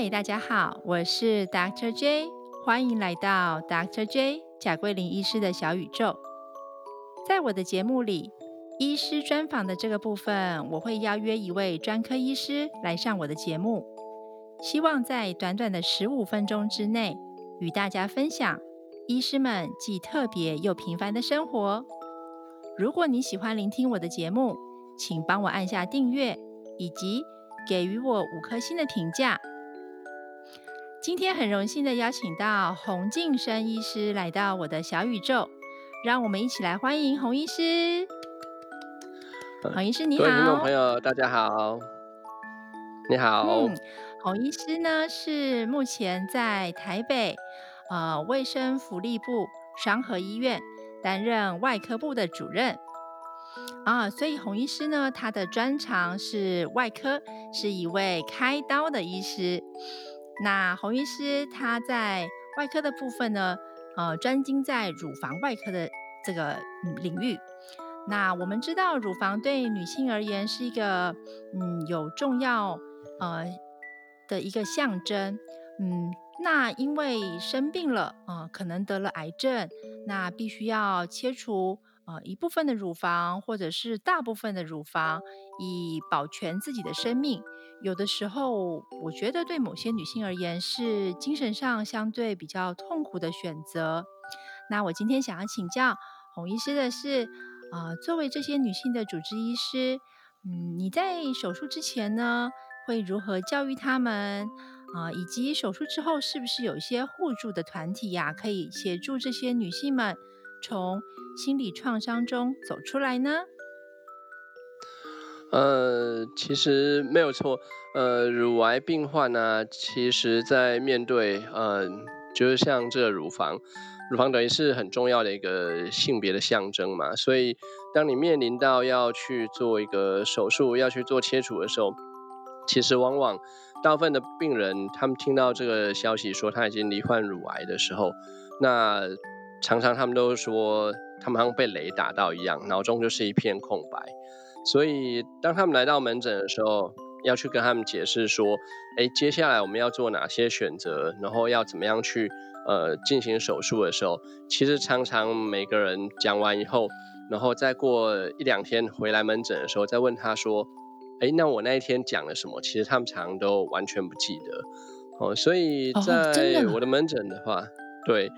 嗨，大家好，我是 Dr. J，欢迎来到 Dr. J 贾桂林医师的小宇宙。在我的节目里，医师专访的这个部分，我会邀约一位专科医师来上我的节目，希望在短短的十五分钟之内，与大家分享医师们既特别又平凡的生活。如果你喜欢聆听我的节目，请帮我按下订阅，以及给予我五颗星的评价。今天很荣幸的邀请到洪敬生医师来到我的小宇宙，让我们一起来欢迎洪医师。洪医师你好，各位听众朋友大家好，你好。嗯，洪医师呢是目前在台北呃卫生福利部双和医院担任外科部的主任啊，所以洪医师呢他的专长是外科，是一位开刀的医师。那洪医师他在外科的部分呢，呃，专精在乳房外科的这个领域。那我们知道，乳房对女性而言是一个嗯有重要呃的一个象征。嗯，那因为生病了啊，可能得了癌症，那必须要切除。呃，一部分的乳房，或者是大部分的乳房，以保全自己的生命。有的时候，我觉得对某些女性而言，是精神上相对比较痛苦的选择。那我今天想要请教洪医师的是，呃，作为这些女性的主治医师，嗯，你在手术之前呢，会如何教育她们？啊，以及手术之后，是不是有一些互助的团体呀，可以协助这些女性们？从心理创伤中走出来呢？呃，其实没有错。呃，乳癌病患呢，其实在面对，呃，就是像这个乳房，乳房等于是很重要的一个性别的象征嘛。所以，当你面临到要去做一个手术，要去做切除的时候，其实往往大部分的病人，他们听到这个消息说他已经罹患乳癌的时候，那。常常他们都说，他们好像被雷打到一样，脑中就是一片空白。所以当他们来到门诊的时候，要去跟他们解释说，哎，接下来我们要做哪些选择，然后要怎么样去呃进行手术的时候，其实常常每个人讲完以后，然后再过一两天回来门诊的时候，再问他说，哎，那我那一天讲了什么？其实他们常常都完全不记得。哦，所以在我的门诊的话，对。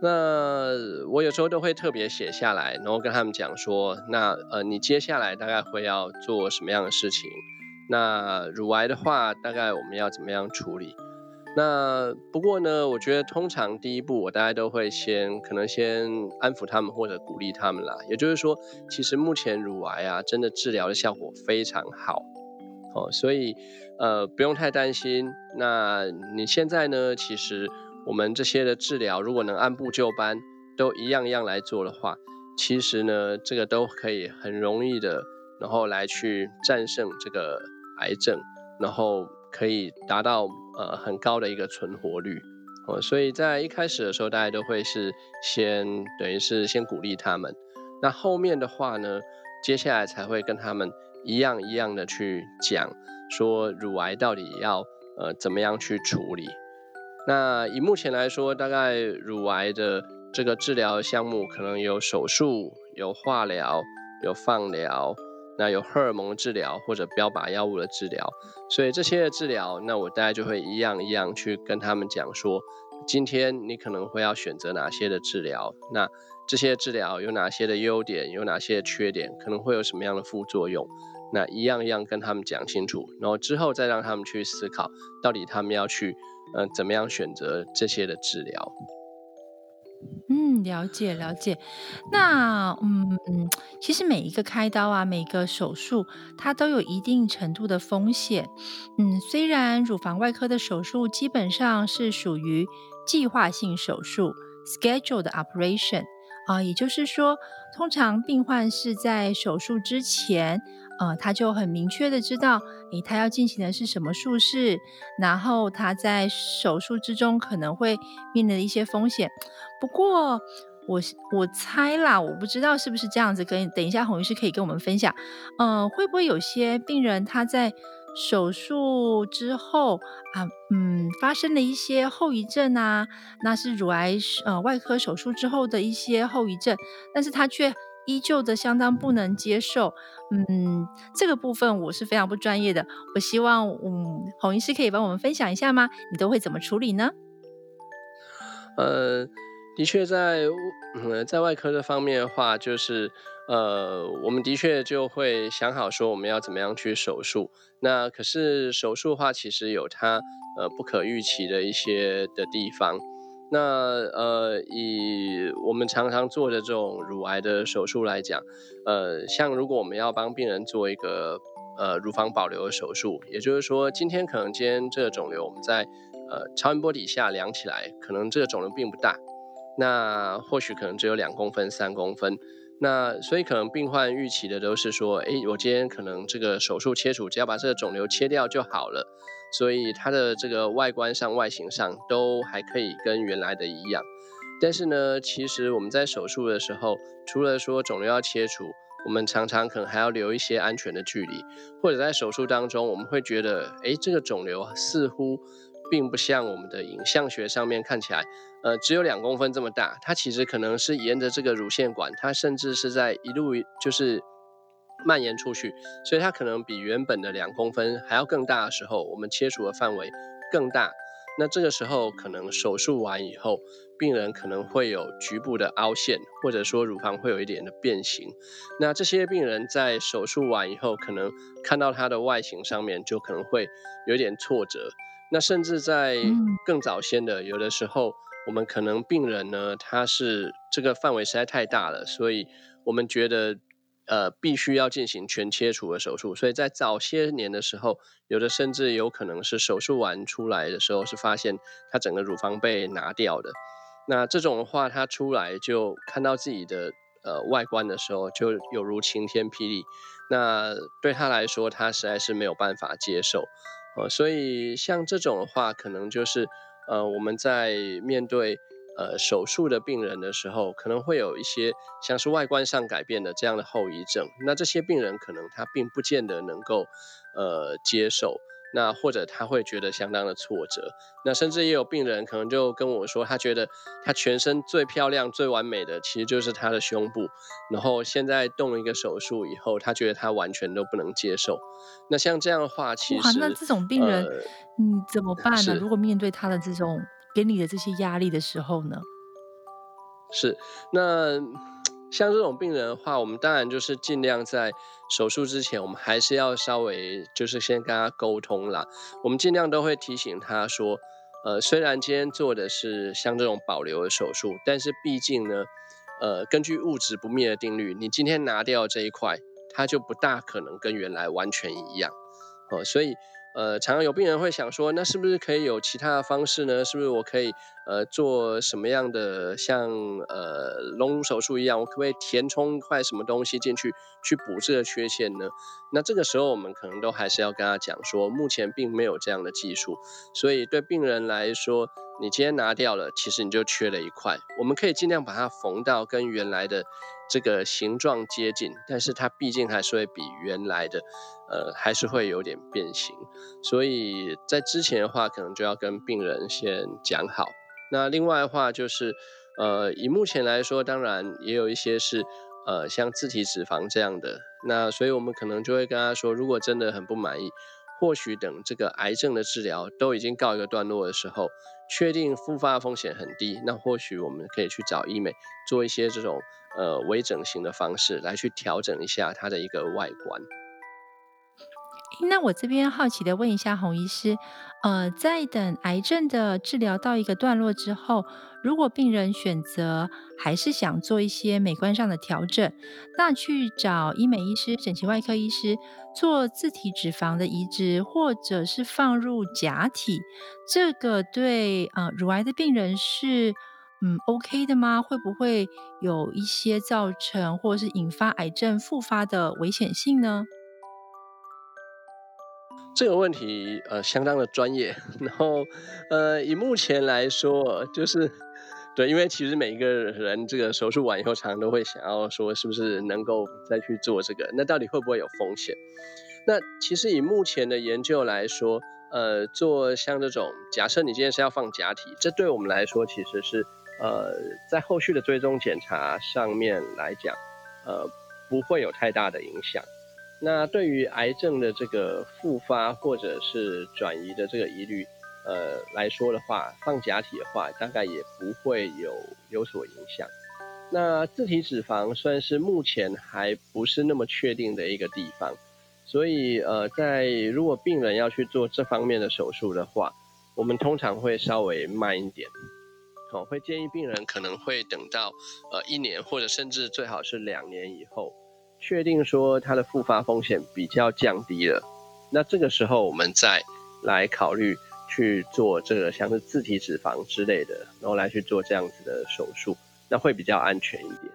那我有时候都会特别写下来，然后跟他们讲说，那呃，你接下来大概会要做什么样的事情？那乳癌的话，大概我们要怎么样处理？那不过呢，我觉得通常第一步，我大概都会先可能先安抚他们或者鼓励他们啦。也就是说，其实目前乳癌啊，真的治疗的效果非常好，哦，所以呃不用太担心。那你现在呢，其实。我们这些的治疗，如果能按部就班，都一样一样来做的话，其实呢，这个都可以很容易的，然后来去战胜这个癌症，然后可以达到呃很高的一个存活率。哦，所以在一开始的时候，大家都会是先等于是先鼓励他们，那后面的话呢，接下来才会跟他们一样一样的去讲，说乳癌到底要呃怎么样去处理。那以目前来说，大概乳癌的这个治疗项目可能有手术、有化疗、有放疗，那有荷尔蒙治疗或者标靶药物的治疗。所以这些的治疗，那我大概就会一样一样去跟他们讲说，今天你可能会要选择哪些的治疗，那这些治疗有哪些的优点，有哪些的缺点，可能会有什么样的副作用，那一样一样跟他们讲清楚，然后之后再让他们去思考，到底他们要去。嗯，怎么样选择这些的治疗？嗯，了解了解。那嗯嗯，其实每一个开刀啊，每个手术，它都有一定程度的风险。嗯，虽然乳房外科的手术基本上是属于计划性手术 （scheduled operation） 啊，也就是说，通常病患是在手术之前。呃，他就很明确的知道，诶，他要进行的是什么术式，然后他在手术之中可能会面临的一些风险。不过，我我猜啦，我不知道是不是这样子。跟等一下，洪医师可以跟我们分享，呃，会不会有些病人他在手术之后啊，嗯，发生了一些后遗症啊，那是乳癌呃外科手术之后的一些后遗症，但是他却依旧的相当不能接受。嗯，这个部分我是非常不专业的，我希望嗯洪医师可以帮我们分享一下吗？你都会怎么处理呢？呃，的确在嗯在外科的方面的话，就是呃我们的确就会想好说我们要怎么样去手术。那可是手术的话，其实有它呃不可预期的一些的地方。那呃以我们常常做的这种乳癌的手术来讲，呃像如果我们要帮病人做一个呃乳房保留的手术，也就是说今天可能今天这个肿瘤我们在呃，超音波底下量起来，可能这个肿瘤并不大，那或许可能只有两公分、三公分，那所以可能病患预期的都是说，哎，我今天可能这个手术切除，只要把这个肿瘤切掉就好了，所以它的这个外观上、外形上都还可以跟原来的一样。但是呢，其实我们在手术的时候，除了说肿瘤要切除，我们常常可能还要留一些安全的距离，或者在手术当中，我们会觉得，哎，这个肿瘤似乎。并不像我们的影像学上面看起来，呃，只有两公分这么大。它其实可能是沿着这个乳腺管，它甚至是在一路就是蔓延出去，所以它可能比原本的两公分还要更大的时候，我们切除的范围更大。那这个时候可能手术完以后，病人可能会有局部的凹陷，或者说乳房会有一点的变形。那这些病人在手术完以后，可能看到它的外形上面就可能会有点挫折。那甚至在更早先的，有的时候我们可能病人呢，他是这个范围实在太大了，所以我们觉得呃必须要进行全切除的手术。所以在早些年的时候，有的甚至有可能是手术完出来的时候是发现他整个乳房被拿掉的。那这种的话，他出来就看到自己的呃外观的时候，就有如晴天霹雳。那对他来说，他实在是没有办法接受。呃，所以像这种的话，可能就是，呃，我们在面对呃手术的病人的时候，可能会有一些像是外观上改变的这样的后遗症。那这些病人可能他并不见得能够呃接受。那或者他会觉得相当的挫折，那甚至也有病人可能就跟我说，他觉得他全身最漂亮、最完美的其实就是他的胸部，然后现在动了一个手术以后，他觉得他完全都不能接受。那像这样的话，其实那这种病人，你，怎么办呢？如果面对他的这种给你的这些压力的时候呢？是，那。像这种病人的话，我们当然就是尽量在手术之前，我们还是要稍微就是先跟他沟通啦。我们尽量都会提醒他说，呃，虽然今天做的是像这种保留的手术，但是毕竟呢，呃，根据物质不灭的定律，你今天拿掉这一块，它就不大可能跟原来完全一样，哦，所以。呃，常常有病人会想说，那是不是可以有其他的方式呢？是不是我可以呃做什么样的像呃隆乳手术一样，我可不可以填充一块什么东西进去去补这个缺陷呢？那这个时候我们可能都还是要跟他讲说，目前并没有这样的技术，所以对病人来说，你今天拿掉了，其实你就缺了一块，我们可以尽量把它缝到跟原来的。这个形状接近，但是它毕竟还是会比原来的，呃，还是会有点变形。所以在之前的话，可能就要跟病人先讲好。那另外的话就是，呃，以目前来说，当然也有一些是，呃，像自体脂肪这样的。那所以我们可能就会跟他说，如果真的很不满意，或许等这个癌症的治疗都已经告一个段落的时候，确定复发风险很低，那或许我们可以去找医美做一些这种。呃，微整形的方式来去调整一下它的一个外观。那我这边好奇的问一下洪医师，呃，在等癌症的治疗到一个段落之后，如果病人选择还是想做一些美观上的调整，那去找医美医师、整形外科医师做自体脂肪的移植，或者是放入假体，这个对呃乳癌的病人是？嗯，OK 的吗？会不会有一些造成或者是引发癌症复发的危险性呢？这个问题呃相当的专业，然后呃以目前来说，就是对，因为其实每一个人这个手术完以后，常常都会想要说，是不是能够再去做这个？那到底会不会有风险？那其实以目前的研究来说，呃，做像这种假设你今天是要放假体，这对我们来说其实是呃在后续的追踪检查上面来讲，呃不会有太大的影响。那对于癌症的这个复发或者是转移的这个疑虑，呃来说的话，放假体的话，大概也不会有有所影响。那自体脂肪算是目前还不是那么确定的一个地方，所以呃，在如果病人要去做这方面的手术的话，我们通常会稍微慢一点，好，会建议病人可能会等到呃一年或者甚至最好是两年以后，确定说他的复发风险比较降低了，那这个时候我们再来考虑去做这个像是自体脂肪之类的，然后来去做这样子的手术。那会比较安全一点。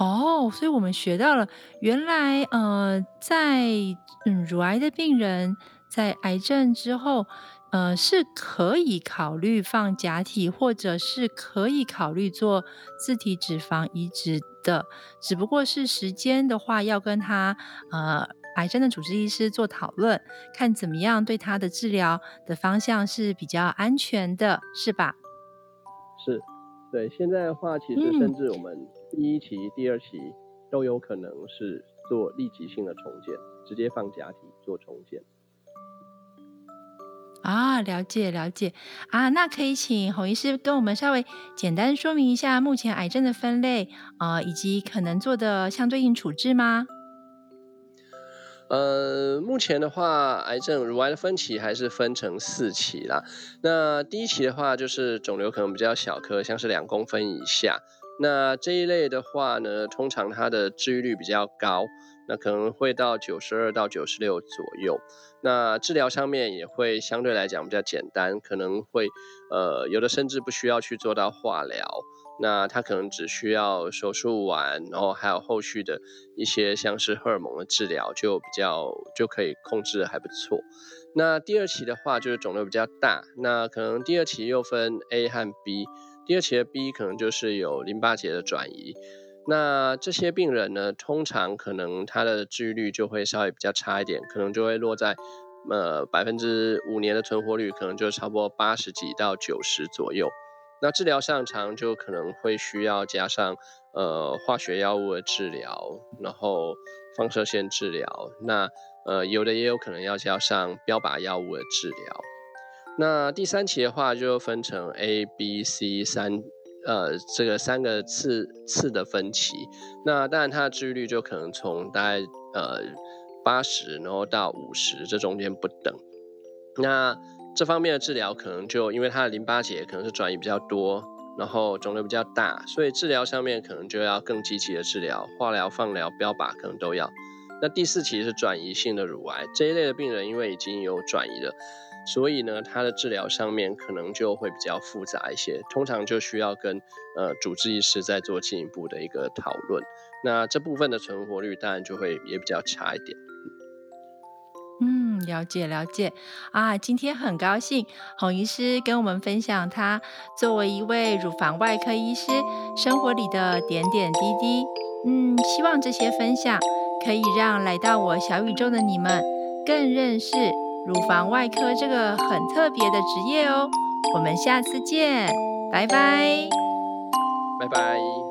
哦，所以我们学到了，原来呃，在嗯乳癌的病人在癌症之后，呃是可以考虑放假体，或者是可以考虑做自体脂肪移植的，只不过是时间的话，要跟他呃癌症的主治医师做讨论，看怎么样对他的治疗的方向是比较安全的，是吧？是。对，现在的话，其实甚至我们第一期、第二期都有可能是做立即性的重建，直接放假体做重建。啊，了解了解啊，那可以请洪医师跟我们稍微简单说明一下目前癌症的分类啊，以及可能做的相对应处置吗？呃，目前的话，癌症乳癌的分期还是分成四期啦。那第一期的话，就是肿瘤可能比较小颗，像是两公分以下。那这一类的话呢，通常它的治愈率比较高，那可能会到九十二到九十六左右。那治疗上面也会相对来讲比较简单，可能会呃有的甚至不需要去做到化疗。那他可能只需要手术完，然后还有后续的一些像是荷尔蒙的治疗，就比较就可以控制的还不错。那第二期的话，就是肿瘤比较大，那可能第二期又分 A 和 B，第二期的 B 可能就是有淋巴结的转移。那这些病人呢，通常可能他的治愈率就会稍微比较差一点，可能就会落在呃百分之五年的存活率，可能就差不多八十几到九十左右。那治疗上常就可能会需要加上呃化学药物的治疗，然后放射线治疗，那呃有的也有可能要加上标靶药物的治疗。那第三期的话就分成 A、B、C 三呃这个三个次次的分期，那当然它的治愈率就可能从大概呃八十然后到五十这中间不等。那这方面的治疗可能就因为它的淋巴结可能是转移比较多，然后肿瘤比较大，所以治疗上面可能就要更积极的治疗，化疗、放疗、标靶可能都要。那第四期是转移性的乳癌这一类的病人，因为已经有转移了，所以呢，它的治疗上面可能就会比较复杂一些，通常就需要跟呃主治医师再做进一步的一个讨论。那这部分的存活率当然就会也比较差一点。嗯，了解了解啊！今天很高兴洪医师跟我们分享他作为一位乳房外科医师生活里的点点滴滴。嗯，希望这些分享可以让来到我小宇宙的你们更认识乳房外科这个很特别的职业哦。我们下次见，拜拜，拜拜。